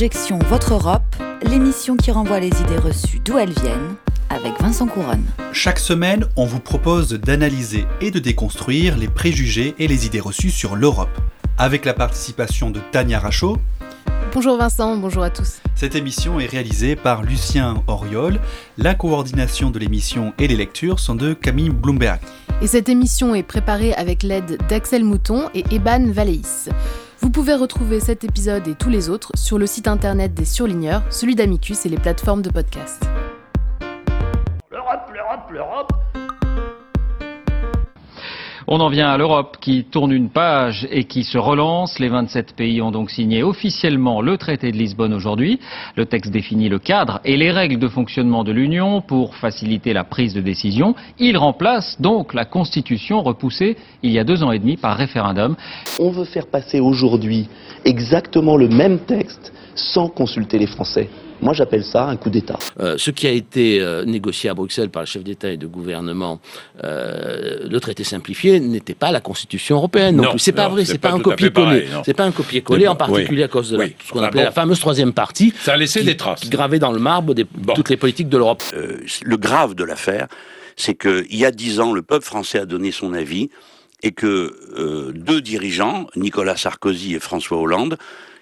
Objection Votre Europe, l'émission qui renvoie les idées reçues d'où elles viennent, avec Vincent Couronne. Chaque semaine, on vous propose d'analyser et de déconstruire les préjugés et les idées reçues sur l'Europe, avec la participation de Tania Rachaud. Bonjour Vincent, bonjour à tous. Cette émission est réalisée par Lucien Oriol. La coordination de l'émission et les lectures sont de Camille Bloomberg. Et cette émission est préparée avec l'aide d'Axel Mouton et Eban Valéis. Vous pouvez retrouver cet épisode et tous les autres sur le site internet des surligneurs, celui d'Amicus et les plateformes de podcast. L'Europe, l'Europe, l'Europe. On en vient à l'Europe qui tourne une page et qui se relance. Les 27 pays ont donc signé officiellement le traité de Lisbonne aujourd'hui. Le texte définit le cadre et les règles de fonctionnement de l'Union pour faciliter la prise de décision. Il remplace donc la Constitution repoussée il y a deux ans et demi par référendum. On veut faire passer aujourd'hui exactement le même texte sans consulter les Français. Moi, j'appelle ça un coup d'État. Euh, ce qui a été euh, négocié à Bruxelles par le chef d'État et de gouvernement, euh, le traité simplifié, n'était pas la Constitution européenne. Non, Non, plus. C'est pas vrai, c'est pas pas, un copier-coller. C'est pas un copier-coller, en Oui. particulier à cause de la- ce qu'on appelait bon. la fameuse troisième partie. Ça a laissé qui- des traces. gravait dans le marbre Bon. toutes les politiques de l'Europe. Euh, le grave de l'affaire, c'est qu'il y a dix ans, le peuple français a donné son avis et que euh, deux dirigeants, Nicolas Sarkozy et François Hollande,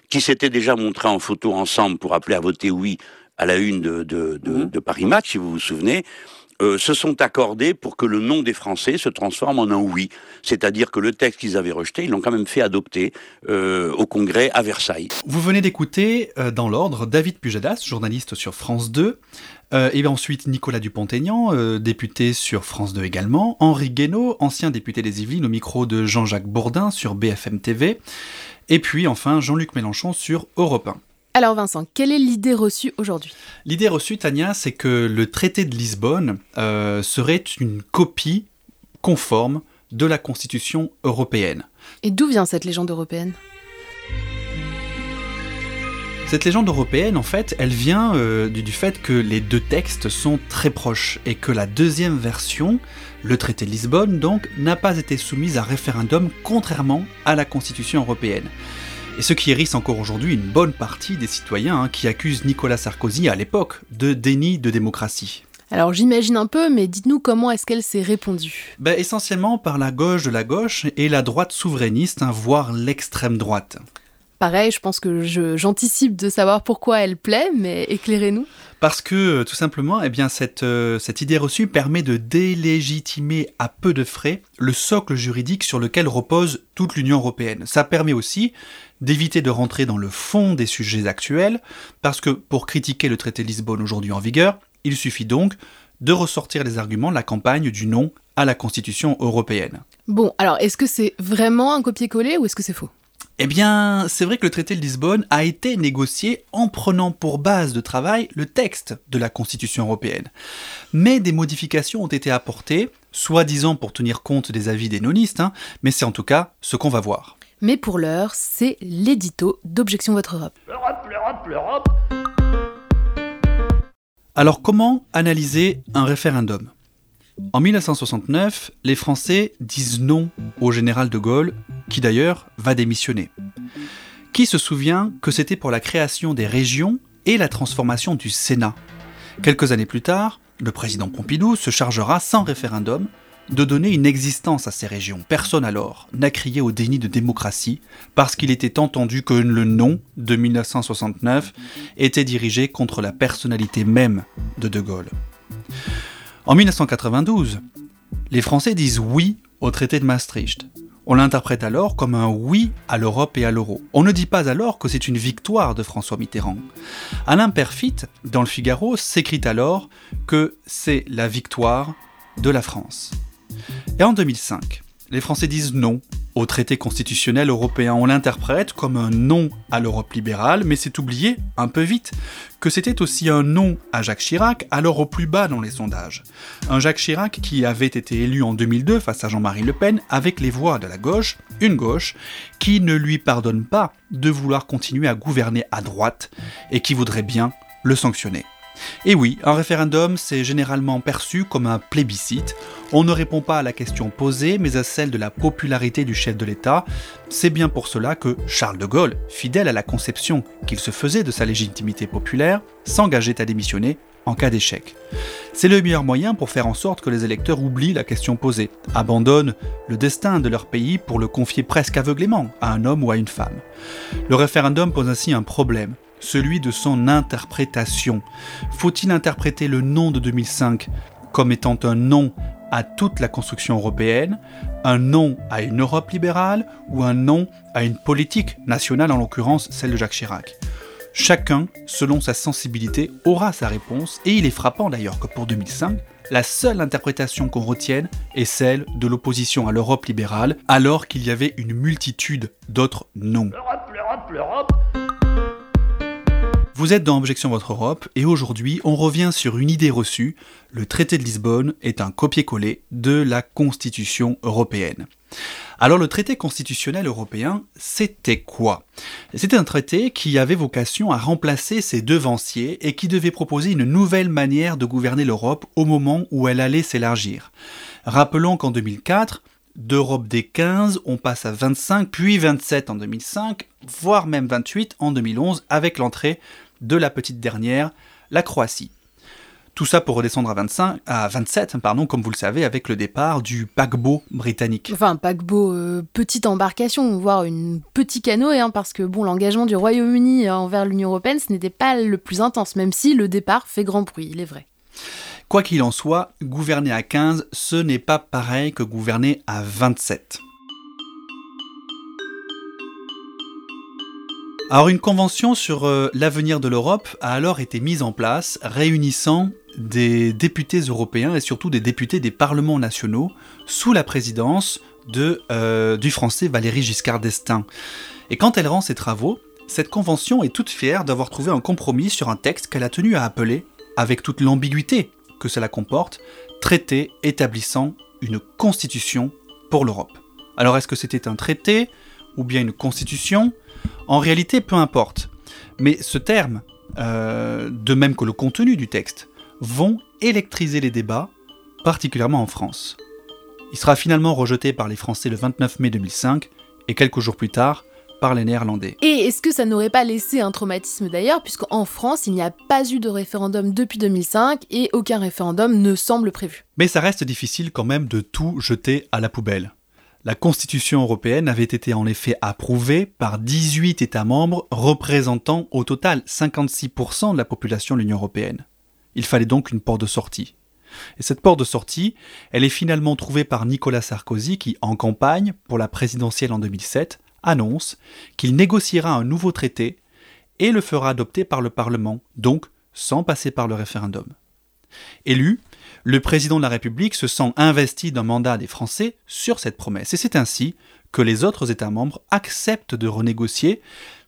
qui s'étaient déjà montrés en photo ensemble pour appeler à voter oui à la une de, de, de- de Paris Match, si vous vous souvenez, euh, se sont accordés pour que le non des Français se transforme en un oui. C'est-à-dire que le texte qu'ils avaient rejeté, ils l'ont quand même fait adopter euh, au Congrès à Versailles. Vous venez d'écouter, euh, dans l'ordre, David Pujadas, journaliste sur France 2, euh, et ensuite Nicolas Dupont-Aignan, député sur France 2 également, Henri Guénaud, ancien député des Yvelines au micro de Jean-Jacques Bourdin sur BFM TV, et puis enfin Jean-Luc Mélenchon sur Europe 1. Alors Vincent, quelle est l'idée reçue aujourd'hui? L'idée reçue, Tania, c'est que le traité de Lisbonne euh, serait une copie conforme de la Constitution européenne. Et d'où vient cette légende européenne? Cette légende européenne, en fait, elle vient euh, du, du fait que les deux textes sont très proches et que la deuxième version, le traité de Lisbonne, donc, n'a pas été soumise à référendum contrairement à la Constitution européenne. Et ce qui hérisse encore aujourd'hui une bonne partie des citoyens hein, qui accusent Nicolas Sarkozy à l'époque de déni de démocratie. Alors j'imagine un peu, mais dites-nous comment est-ce qu'elle s'est répondue Ben, essentiellement par la gauche de la gauche et la droite souverainiste, hein, voire l'extrême droite. Pareil, je pense que je- j'anticipe de savoir pourquoi elle plaît, mais éclairez-nous. Parce que, euh, tout simplement, eh bien, cette, euh, cette idée reçue permet de délégitimer à peu de frais le socle juridique sur lequel repose toute l'Union européenne. Ça permet aussi d'éviter de rentrer dans le fond des sujets actuels, parce que pour critiquer le traité de Lisbonne aujourd'hui en vigueur, il suffit donc de ressortir les arguments de la campagne du non à la Constitution européenne. Bon, alors est-ce que c'est vraiment un copier-coller ou est-ce que c'est faux? Eh bien, c'est vrai que le traité de Lisbonne a été négocié en prenant pour base de travail le texte de la Constitution européenne. Mais des modifications ont été apportées, soi-disant pour tenir compte des avis des nonistes, hein, mais c'est en tout cas ce qu'on va voir. Mais pour l'heure, c'est l'édito d'Objection Votre Europe. L'Europe, l'Europe, l'Europe. Alors comment analyser un référendum? En 1969, les Français disent non au général de Gaulle, qui d'ailleurs va démissionner. Qui se souvient que c'était pour la création des régions et la transformation du Sénat? Quelques années plus tard, le président Pompidou se chargera sans référendum de donner une existence à ces régions. Personne alors n'a crié au déni de démocratie parce qu'il était entendu que le non de 1969 était dirigé contre la personnalité même de De Gaulle. En 1992, les Français disent oui au traité de Maastricht. On l'interprète alors comme un oui à l'Europe et à l'euro. On ne dit pas alors que c'est une victoire de François Mitterrand. Alain Perfit, dans le Figaro, s'écrit alors que c'est la victoire de la France. Et en 2005, les Français disent non au traité constitutionnel européen. On l'interprète comme un non à l'Europe libérale, mais c'est oublié un peu vite que c'était aussi un non à Jacques Chirac, alors au plus bas dans les sondages. Un Jacques Chirac qui avait été élu en 2002 face à Jean-Marie Le Pen avec les voix de la gauche, une gauche qui ne lui pardonne pas de vouloir continuer à gouverner à droite et qui voudrait bien le sanctionner. Et oui, un référendum, c'est généralement perçu comme un plébiscite. On ne répond pas à la question posée, mais à celle de la popularité du chef de l'État. C'est bien pour cela que Charles de Gaulle, fidèle à la conception qu'il se faisait de sa légitimité populaire, s'engageait à démissionner en cas d'échec. C'est le meilleur moyen pour faire en sorte que les électeurs oublient la question posée, abandonnent le destin de leur pays pour le confier presque aveuglément à un homme ou à une femme. Le référendum pose ainsi un problème, celui de son interprétation. Faut-il interpréter le nom de 2005 comme étant un nom à toute la construction européenne, un nom à une Europe libérale ou un nom à une politique nationale, en l'occurrence celle de Jacques Chirac? Chacun, selon sa sensibilité, aura sa réponse, et il est frappant d'ailleurs que pour 2005, la seule interprétation qu'on retienne est celle de l'opposition à l'Europe libérale, alors qu'il y avait une multitude d'autres noms. L'Europe, l'Europe, l'Europe Vous êtes dans Objection Votre Europe, et aujourd'hui on revient sur une idée reçue, le traité de Lisbonne est un copier-coller de la Constitution européenne. Alors le traité constitutionnel européen, c'était quoi? C'était un traité qui avait vocation à remplacer ses devanciers et qui devait proposer une nouvelle manière de gouverner l'Europe au moment où elle allait s'élargir. Rappelons qu'en 2004, d'Europe des 15, on passe à 25, puis 27 en 2005, voire même 28 en 2011 avec l'entrée de la petite dernière, la Croatie. Tout ça pour redescendre à, 25, à 27, pardon, comme vous le savez, avec le départ du paquebot britannique. Enfin, paquebot, euh, petite embarcation, voire une petit canoë, hein, parce que bon, l'engagement du Royaume-Uni envers l'Union européenne, ce n'était pas le plus intense, même si le départ fait grand bruit, il est vrai. Quoi qu'il en soit, gouverner à 15, ce n'est pas pareil que gouverner à 27. Alors une convention sur euh, l'avenir de l'Europe a alors été mise en place, réunissant des députés européens et surtout des députés des parlements nationaux sous la présidence de, euh, du français Valéry Giscard d'Estaing. Et quand elle rend ses travaux, cette convention est toute fière d'avoir trouvé un compromis sur un texte qu'elle a tenu à appeler, avec toute l'ambiguïté que cela comporte, traité établissant une constitution pour l'Europe. Alors est-ce que c'était un traité ou bien une constitution? En réalité, peu importe. Mais ce terme, euh, de même que le contenu du texte, vont électriser les débats, particulièrement en France. Il sera finalement rejeté par les Français le 29 mai 2005 et quelques jours plus tard par les Néerlandais. Et est-ce que ça n'aurait pas laissé un traumatisme d'ailleurs, puisqu'en France, il n'y a pas eu de référendum depuis 2005 et aucun référendum ne semble prévu? Mais ça reste difficile quand même de tout jeter à la poubelle. La Constitution européenne avait été en effet approuvée par 18 États membres représentant au total 56% de la population de l'Union européenne. Il fallait donc une porte de sortie. Et cette porte de sortie, elle est finalement trouvée par Nicolas Sarkozy qui, en campagne pour la présidentielle en 2007, annonce qu'il négociera un nouveau traité et le fera adopter par le Parlement, donc sans passer par le référendum. Élu, le président de la République se sent investi d'un mandat des Français sur cette promesse. Et c'est ainsi que les autres États membres acceptent de renégocier,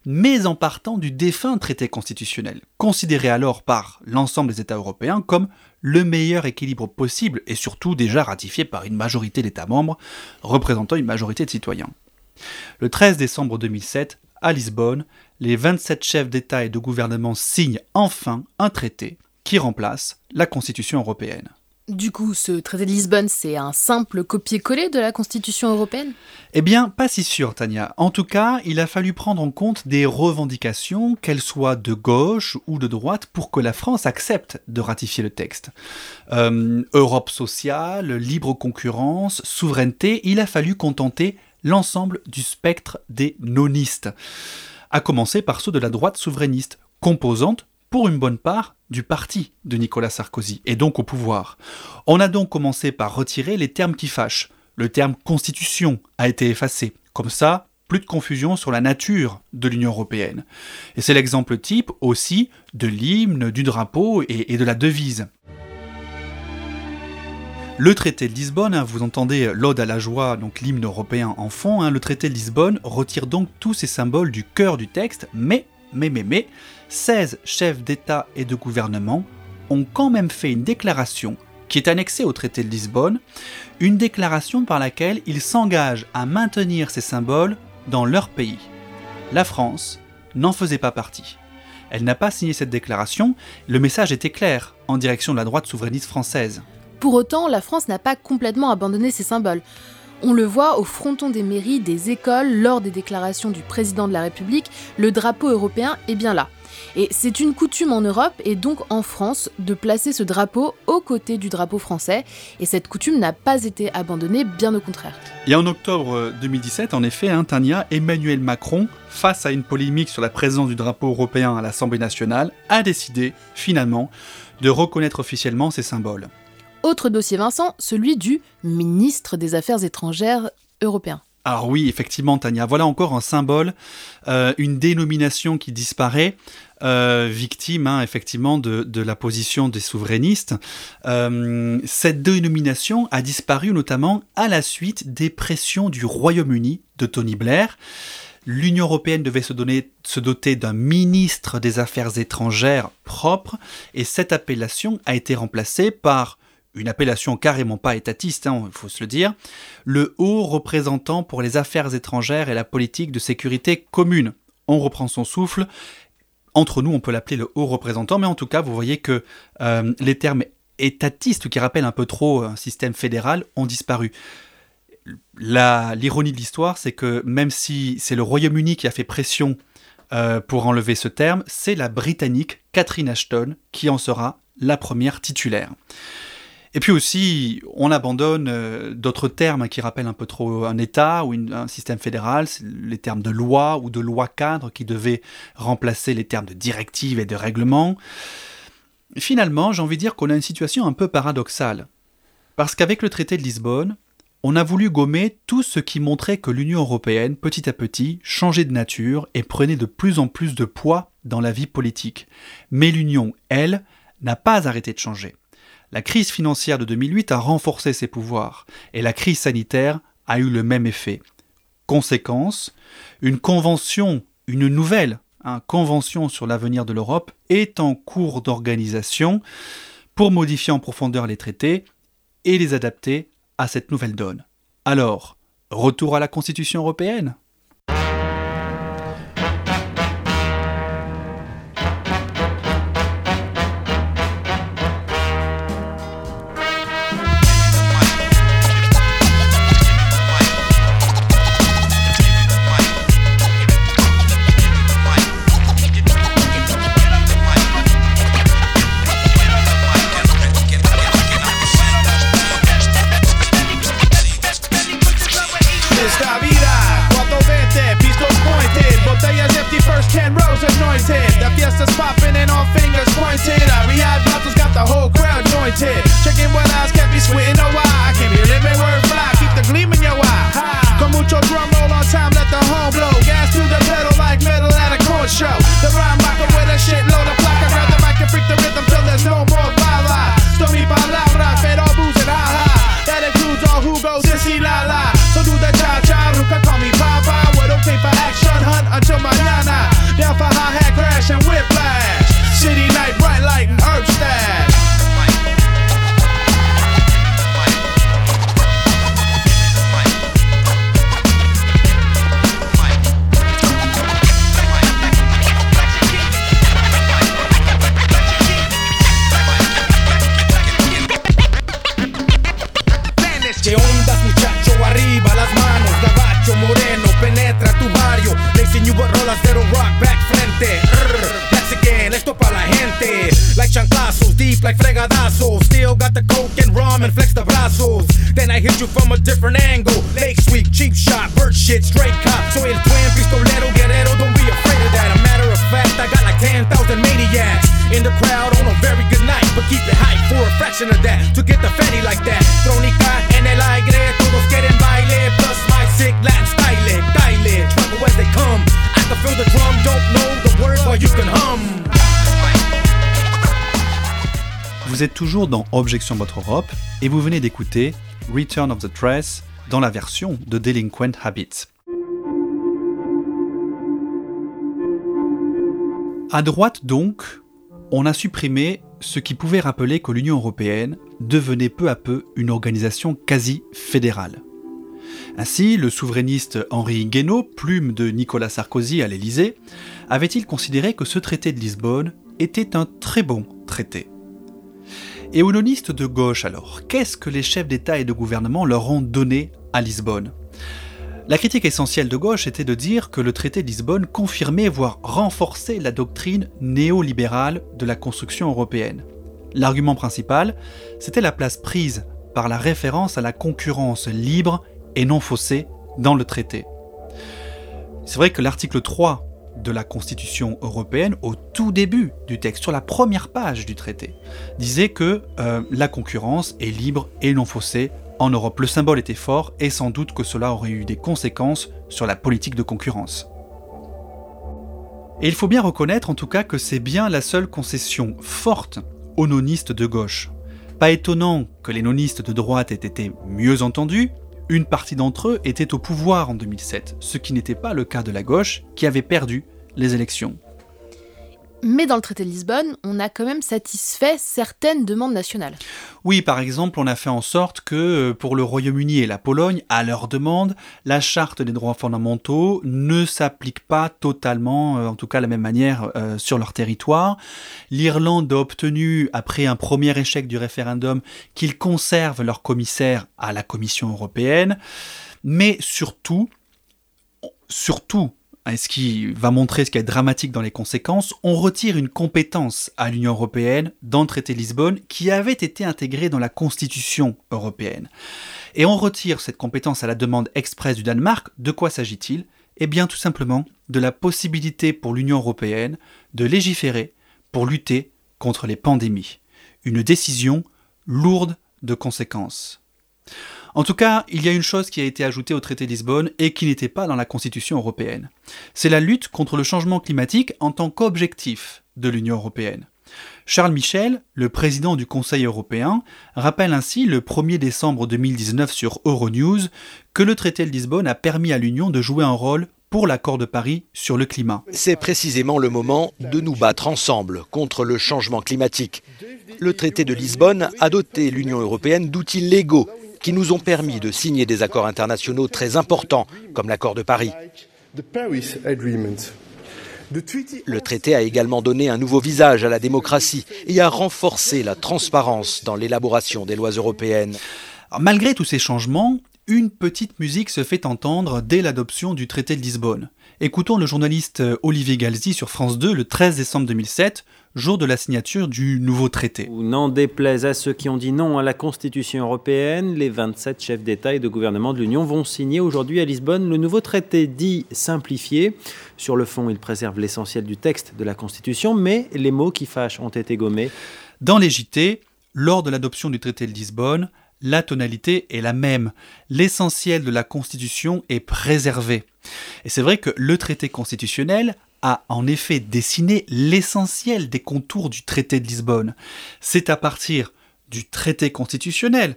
mais en partant du défunt traité constitutionnel, considéré alors par l'ensemble des États européens comme le meilleur équilibre possible et surtout déjà ratifié par une majorité d'États membres représentant une majorité de citoyens. Le 13 décembre 2007, à Lisbonne, les 27 chefs d'État et de gouvernement signent enfin un traité qui remplace la Constitution européenne. Du coup, ce traité de Lisbonne, c'est un simple copier-coller de la Constitution européenne? Eh bien, pas si sûr, Tania. En tout cas, il a fallu prendre en compte des revendications, qu'elles soient de gauche ou de droite, pour que la France accepte de ratifier le texte. Euh, Europe sociale, libre concurrence, souveraineté, il a fallu contenter l'ensemble du spectre des nonistes, à commencer par ceux de la droite souverainiste, composante pour une bonne part du parti de Nicolas Sarkozy, et donc au pouvoir. On a donc commencé par retirer les termes qui fâchent. Le terme constitution a été effacé. Comme ça, plus de confusion sur la nature de l'Union européenne. Et c'est l'exemple type aussi de l'hymne, du drapeau et, de la devise. Le traité de Lisbonne, hein, vous entendez l'Ode à la joie, donc l'hymne européen en fond, hein, le traité de Lisbonne retire donc tous ces symboles du cœur du texte, mais, mais, mais, mais, 16 chefs d'État et de gouvernement ont quand même fait une déclaration qui est annexée au traité de Lisbonne, une déclaration par laquelle ils s'engagent à maintenir ces symboles dans leur pays. La France n'en faisait pas partie. Elle n'a pas signé cette déclaration, le message était clair, en direction de la droite souverainiste française. Pour autant, la France n'a pas complètement abandonné ses symboles. On le voit au fronton des mairies, des écoles, lors des déclarations du président de la République, le drapeau européen est bien là. Et c'est une coutume en Europe et donc en France de placer ce drapeau aux côtés du drapeau français. Et cette coutume n'a pas été abandonnée, bien au contraire. Et en octobre 2017, en effet, hein, Tania, Emmanuel Macron, face à une polémique sur la présence du drapeau européen à l'Assemblée nationale, a décidé, finalement, de reconnaître officiellement ces symboles. Autre dossier Vincent, celui du ministre des Affaires étrangères européen. Alors oui, effectivement, Tania, voilà encore un symbole, euh, une dénomination qui disparaît, euh, victime hein, effectivement de, la position des souverainistes. Euh, cette dénomination a disparu notamment à la suite des pressions du Royaume-Uni de Tony Blair. L'Union européenne devait se, doter d'un ministre des Affaires étrangères propre, et cette appellation a été remplacée par une appellation carrément pas étatiste, il hein, faut se le dire, le haut représentant pour les affaires étrangères et la politique de sécurité commune. On reprend son souffle. Entre nous, on peut l'appeler le haut représentant, mais en tout cas, vous voyez que euh, les termes étatistes, qui rappellent un peu trop un système fédéral, ont disparu. L'ironie de l'histoire, c'est que même si c'est le Royaume-Uni qui a fait pression euh, pour enlever ce terme, c'est la Britannique Catherine Ashton qui en sera la première titulaire. Et puis aussi, on abandonne euh, d'autres termes qui rappellent un peu trop un État ou un système fédéral, les termes de loi ou de loi cadre qui devaient remplacer les termes de directive et de règlement. Finalement, j'ai envie de dire qu'on a une situation un peu paradoxale. Parce qu'avec le traité de Lisbonne, on a voulu gommer tout ce qui montrait que l'Union européenne, petit à petit, changeait de nature et prenait de plus en plus de poids dans la vie politique. Mais l'Union, elle, n'a pas arrêté de changer. La crise financière de 2008 a renforcé ses pouvoirs et la crise sanitaire a eu le même effet. Conséquence, une convention, une nouvelle hein, convention sur l'avenir de l'Europe est en cours d'organisation pour modifier en profondeur les traités et les adapter à cette nouvelle donne. Alors, retour à la Constitution européenne beats like fregadazo. Still got the coke and rum and flex the brazos. Then I hit you from a different angle. Lake sweep, cheap shot, bird shit, straight cop. So el twin, pistolero, guerrero, don't be afraid of that. A matter of fact, I got like 10,000 maniacs in the crowd on a very good night. But keep it hype for a fraction of that to get the fatty like that. Vous êtes toujours dans Objection Votre Europe et vous venez d'écouter Return of the Dress dans la version de Delinquent Habits. À droite donc, on a supprimé ce qui pouvait rappeler que l'Union européenne devenait peu à peu une organisation quasi fédérale. Ainsi, le souverainiste Henri Guénaud, plume de Nicolas Sarkozy à l'Élysée, avait-il considéré que ce traité de Lisbonne était un très bon traité. Et aux nonistes de gauche alors, qu'est-ce que les chefs d'État et de gouvernement leur ont donné à Lisbonne? La critique essentielle de gauche était de dire que le traité de Lisbonne confirmait, voire renforçait la doctrine néolibérale de la construction européenne. L'argument principal, c'était la place prise par la référence à la concurrence libre et non faussée dans le traité. C'est vrai que l'article 3 de la Constitution européenne, au tout début du texte, sur la première page du traité, disait que euh, la concurrence est libre et non faussée en Europe. Le symbole était fort et sans doute que cela aurait eu des conséquences sur la politique de concurrence. Et il faut bien reconnaître en tout cas que c'est bien la seule concession forte aux nonistes de gauche. Pas étonnant que les nonistes de droite aient été mieux entendus, une partie d'entre eux était au pouvoir en 2007, ce qui n'était pas le cas de la gauche, qui avait perdu les élections. Mais dans le traité de Lisbonne, on a quand même satisfait certaines demandes nationales. Oui, par exemple, on a fait en sorte que euh, pour le Royaume-Uni et la Pologne, à leur demande, la charte des droits fondamentaux ne s'applique pas totalement, euh, en tout cas de la même manière, euh, sur leur territoire. L'Irlande a obtenu, après un premier échec du référendum, qu'ils conservent leur commissaire à la Commission européenne. Mais surtout, surtout, et ce qui va montrer ce qui est dramatique dans les conséquences, on retire une compétence à l'Union européenne dans le traité de Lisbonne qui avait été intégrée dans la Constitution européenne. Et on retire cette compétence à la demande expresse du Danemark. De quoi s'agit-il? Eh bien tout simplement de la possibilité pour l'Union européenne de légiférer pour lutter contre les pandémies. Une décision lourde de conséquences. En tout cas, il y a une chose qui a été ajoutée au traité de Lisbonne et qui n'était pas dans la Constitution européenne. C'est la lutte contre le changement climatique en tant qu'objectif de l'Union européenne. Charles Michel, le président du Conseil européen, rappelle ainsi le 1er décembre 2019 sur Euronews que le traité de Lisbonne a permis à l'Union de jouer un rôle pour l'accord de Paris sur le climat. C'est précisément le moment de nous battre ensemble contre le changement climatique. Le traité de Lisbonne a doté l'Union européenne d'outils légaux qui nous ont permis de signer des accords internationaux très importants, comme l'accord de Paris. Le traité a également donné un nouveau visage à la démocratie et a renforcé la transparence dans l'élaboration des lois européennes. malgré tous ces changements, une petite musique se fait entendre dès l'adoption du traité de Lisbonne. Écoutons le journaliste Olivier Galzi sur France 2 le 13 décembre 2007 jour de la signature du nouveau traité. N'en déplaise à ceux qui ont dit non à la Constitution européenne, les 27 chefs d'État et de gouvernement de l'Union vont signer aujourd'hui à Lisbonne le nouveau traité dit simplifié. Sur le fond, il préserve l'essentiel du texte de la Constitution, mais les mots qui fâchent ont été gommés. Dans les JT, lors de l'adoption du traité de Lisbonne, la tonalité est la même. L'essentiel de la Constitution est préservé. Et c'est vrai que le traité constitutionnel a en effet dessiné l'essentiel des contours du traité de Lisbonne. C'est à partir du traité constitutionnel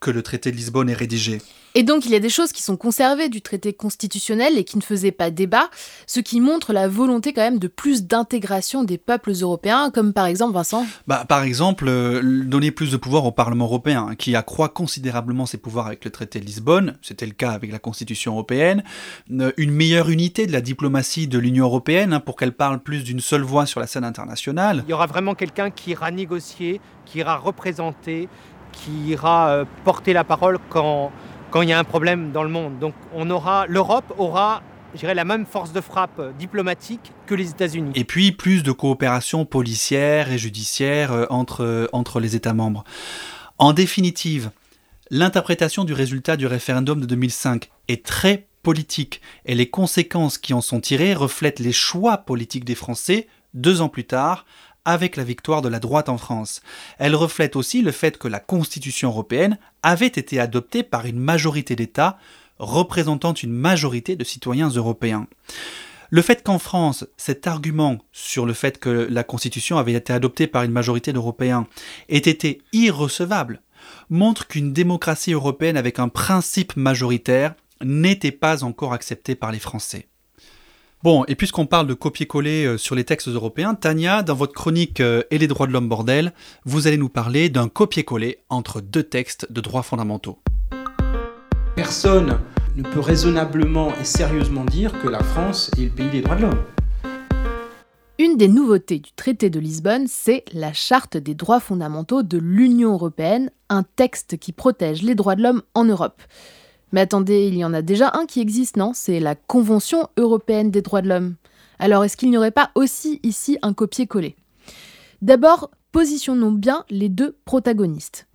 que le traité de Lisbonne est rédigé. Et donc il y a des choses qui sont conservées du traité constitutionnel et qui ne faisaient pas débat, ce qui montre la volonté quand même de plus d'intégration des peuples européens, comme par exemple Vincent bah, Par exemple, euh, donner plus de pouvoir au Parlement européen, hein, qui accroît considérablement ses pouvoirs avec le traité de Lisbonne, c'était le cas avec la Constitution européenne, euh, une meilleure unité de la diplomatie de l'Union européenne, hein, pour qu'elle parle plus d'une seule voix sur la scène internationale. Il y aura vraiment quelqu'un qui ira négocier, qui ira représenter, qui ira euh, porter la parole quand quand il y a un problème dans le monde. Donc on aura, l'Europe aura la même force de frappe diplomatique que les États-Unis. Et puis plus de coopération policière et judiciaire euh, entre, euh, entre les États membres. En définitive, l'interprétation du résultat du référendum de 2005 est très politique et les conséquences qui en sont tirées reflètent les choix politiques des Français deux ans plus tard avec la victoire de la droite en France. Elle reflète aussi le fait que la Constitution européenne avait été adoptée par une majorité d'États représentant une majorité de citoyens européens. Le fait qu'en France, cet argument sur le fait que la Constitution avait été adoptée par une majorité d'Européens ait été irrecevable montre qu'une démocratie européenne avec un principe majoritaire n'était pas encore acceptée par les Français. Bon, et puisqu'on parle de copier-coller euh, sur les textes européens, Tania, dans votre chronique euh, Et les droits de l'homme bordel, vous allez nous parler d'un copier-coller entre deux textes de droits fondamentaux. Personne ne peut raisonnablement et sérieusement dire que la France est le pays des droits de l'homme. Une des nouveautés du traité de Lisbonne, c'est la Charte des droits fondamentaux de l'Union européenne, un texte qui protège les droits de l'homme en Europe. Mais attendez, il y en a déjà un qui existe, non? C'est la Convention européenne des droits de l'homme. Alors est-ce qu'il n'y aurait pas aussi ici un copier-coller? D'abord, positionnons bien les deux protagonistes.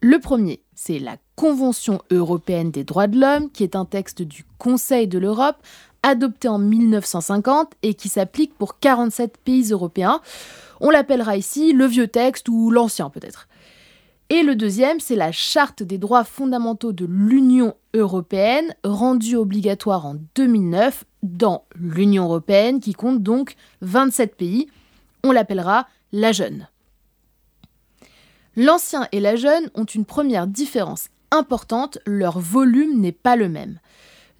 Le premier, c'est la Convention européenne des droits de l'homme, qui est un texte du Conseil de l'Europe, adopté en 1950 et qui s'applique pour 47 pays européens. On l'appellera ici le vieux texte ou l'ancien peut-être. Et le deuxième, c'est la Charte des droits fondamentaux de l'Union européenne, rendue obligatoire en 2009 dans l'Union européenne, qui compte donc 27 pays. On l'appellera la jeune. L'ancien et la jeune ont une première différence importante, leur volume n'est pas le même.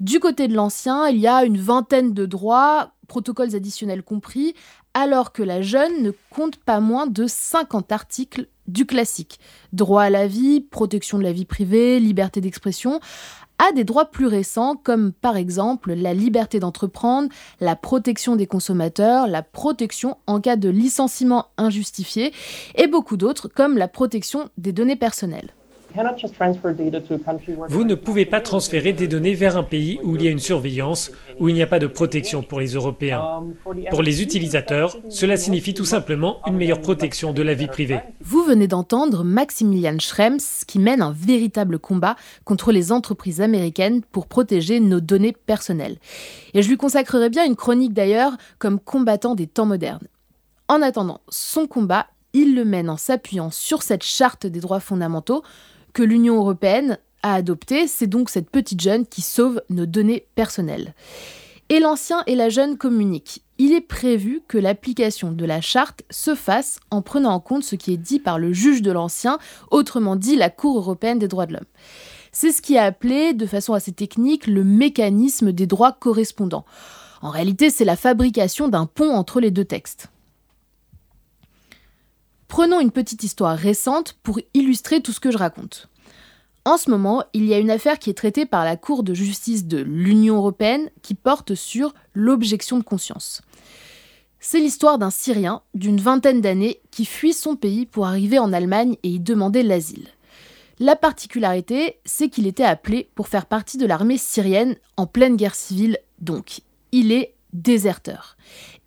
Du côté de l'ancien, il y a une vingtaine de droits, protocoles additionnels compris, alors que la jeune ne compte pas moins de 50 articles du classique. Droit à la vie, protection de la vie privée, liberté d'expression, à des droits plus récents comme par exemple la liberté d'entreprendre, la protection des consommateurs, la protection en cas de licenciement injustifié et beaucoup d'autres comme la protection des données personnelles. Vous ne pouvez pas transférer des données vers un pays où il y a une surveillance, où il n'y a pas de protection pour les Européens. Pour les utilisateurs, cela signifie tout simplement une meilleure protection de la vie privée. Vous venez d'entendre Maximilian Schrems qui mène un véritable combat contre les entreprises américaines pour protéger nos données personnelles. Et je lui consacrerai bien une chronique d'ailleurs comme combattant des temps modernes. En attendant son combat, il le mène en s'appuyant sur cette charte des droits fondamentaux que l'Union européenne a adopté. C'est donc cette petite jeune qui sauve nos données personnelles. Et l'ancien et la jeune communiquent. Il est prévu que l'application de la charte se fasse en prenant en compte ce qui est dit par le juge de l'ancien, autrement dit la Cour européenne des droits de l'homme. C'est ce qui est appelé, de façon assez technique, le mécanisme des droits correspondants. En réalité, c'est la fabrication d'un pont entre les deux textes. Prenons une petite histoire récente pour illustrer tout ce que je raconte. En ce moment, il y a une affaire qui est traitée par la Cour de justice de l'Union européenne qui porte sur l'objection de conscience. C'est l'histoire d'un Syrien d'une vingtaine d'années qui fuit son pays pour arriver en Allemagne et y demander l'asile. La particularité, c'est qu'il était appelé pour faire partie de l'armée syrienne en pleine guerre civile, donc il est déserteur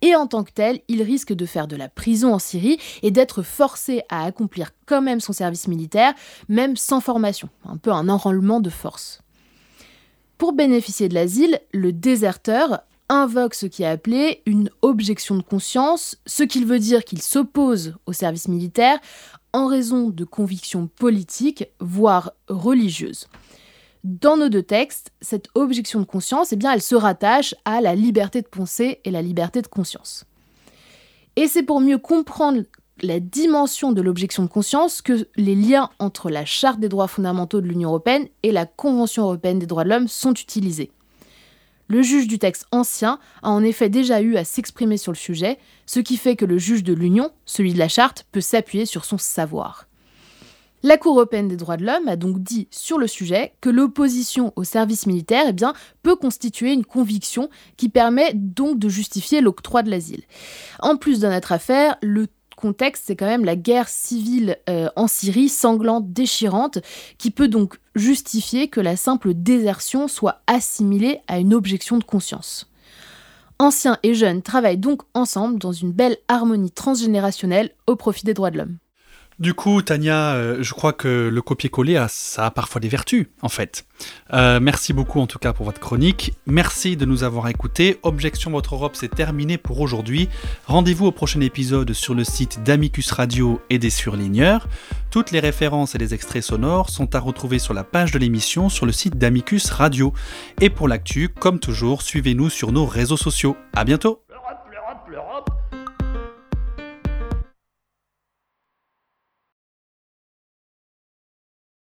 et en tant que tel, il risque de faire de la prison en Syrie et d'être forcé à accomplir quand même son service militaire, même sans formation, un peu un enrôlement de force. Pour bénéficier de l'asile, le déserteur invoque ce qui est appelé une objection de conscience, ce qui veut dire qu'il s'oppose au service militaire en raison de convictions politiques, voire religieuses. Dans nos deux textes, cette objection de conscience, eh bien, elle se rattache à la liberté de pensée et la liberté de conscience. Et c'est pour mieux comprendre la dimension de l'objection de conscience que les liens entre la Charte des droits fondamentaux de l'Union européenne et la Convention européenne des droits de l'homme sont utilisés. Le juge du texte ancien a en effet déjà eu à s'exprimer sur le sujet, ce qui fait que le juge de l'Union, celui de la Charte, peut s'appuyer sur son savoir. La Cour européenne des droits de l'homme a donc dit sur le sujet que l'opposition au service militaire eh peut constituer une conviction qui permet donc de justifier l'octroi de l'asile. En plus de notre affaire, le contexte, c'est quand même la guerre civile euh, en Syrie, sanglante, déchirante, qui peut donc justifier que la simple désertion soit assimilée à une objection de conscience. Anciens et jeunes travaillent donc ensemble dans une belle harmonie transgénérationnelle au profit des droits de l'homme. Du coup, Tania, euh, je crois que le copier-coller, ça a parfois des vertus, en fait. Euh, merci beaucoup en tout cas pour votre chronique. Merci de nous avoir écoutés. Objection Votre Europe, c'est terminé pour aujourd'hui. Rendez-vous au prochain épisode sur le site d'Amicus Radio et des surligneurs. Toutes les références et les extraits sonores sont à retrouver sur la page de l'émission sur le site d'Amicus Radio. Et pour l'actu, comme toujours, suivez-nous sur nos réseaux sociaux. À bientôt.